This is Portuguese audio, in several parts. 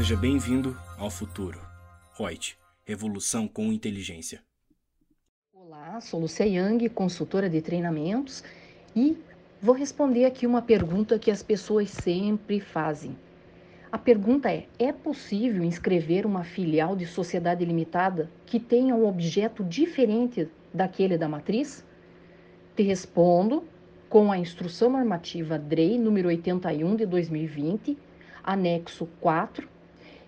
Seja bem-vindo ao futuro. Reut, revolução com inteligência. Olá, sou Lucia Yang, consultora de treinamentos, e vou responder aqui uma pergunta que as pessoas sempre fazem. A pergunta é: é possível inscrever uma filial de sociedade limitada que tenha um objeto diferente daquele da matriz? Te respondo com a Instrução Normativa DREI número 81 de 2020, anexo 4,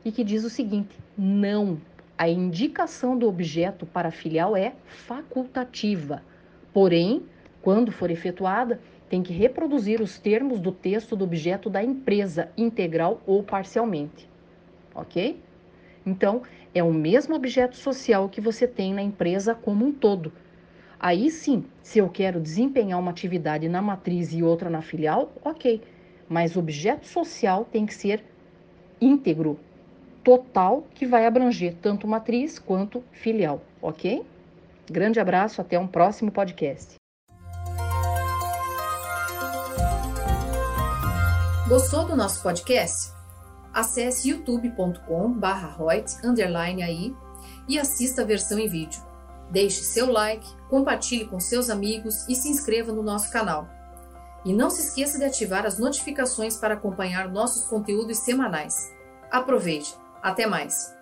e que diz o seguinte: não, a indicação do objeto para filial é facultativa. Porém, quando for efetuada, tem que reproduzir os termos do texto do objeto da empresa, integral ou parcialmente. Ok? Então, é o mesmo objeto social que você tem na empresa como um todo. Aí sim, se eu quero desempenhar uma atividade na matriz e outra na filial, ok. Mas o objeto social tem que ser íntegro, total, que vai abranger tanto matriz quanto filial, ok? Grande abraço, até um próximo podcast. Gostou do nosso podcast? Acesse youtube.com/royts_aí e assista a versão em vídeo. Deixe seu like, compartilhe com seus amigos e se inscreva no nosso canal. E não se esqueça de ativar as notificações para acompanhar nossos conteúdos semanais. Aproveite! Até mais!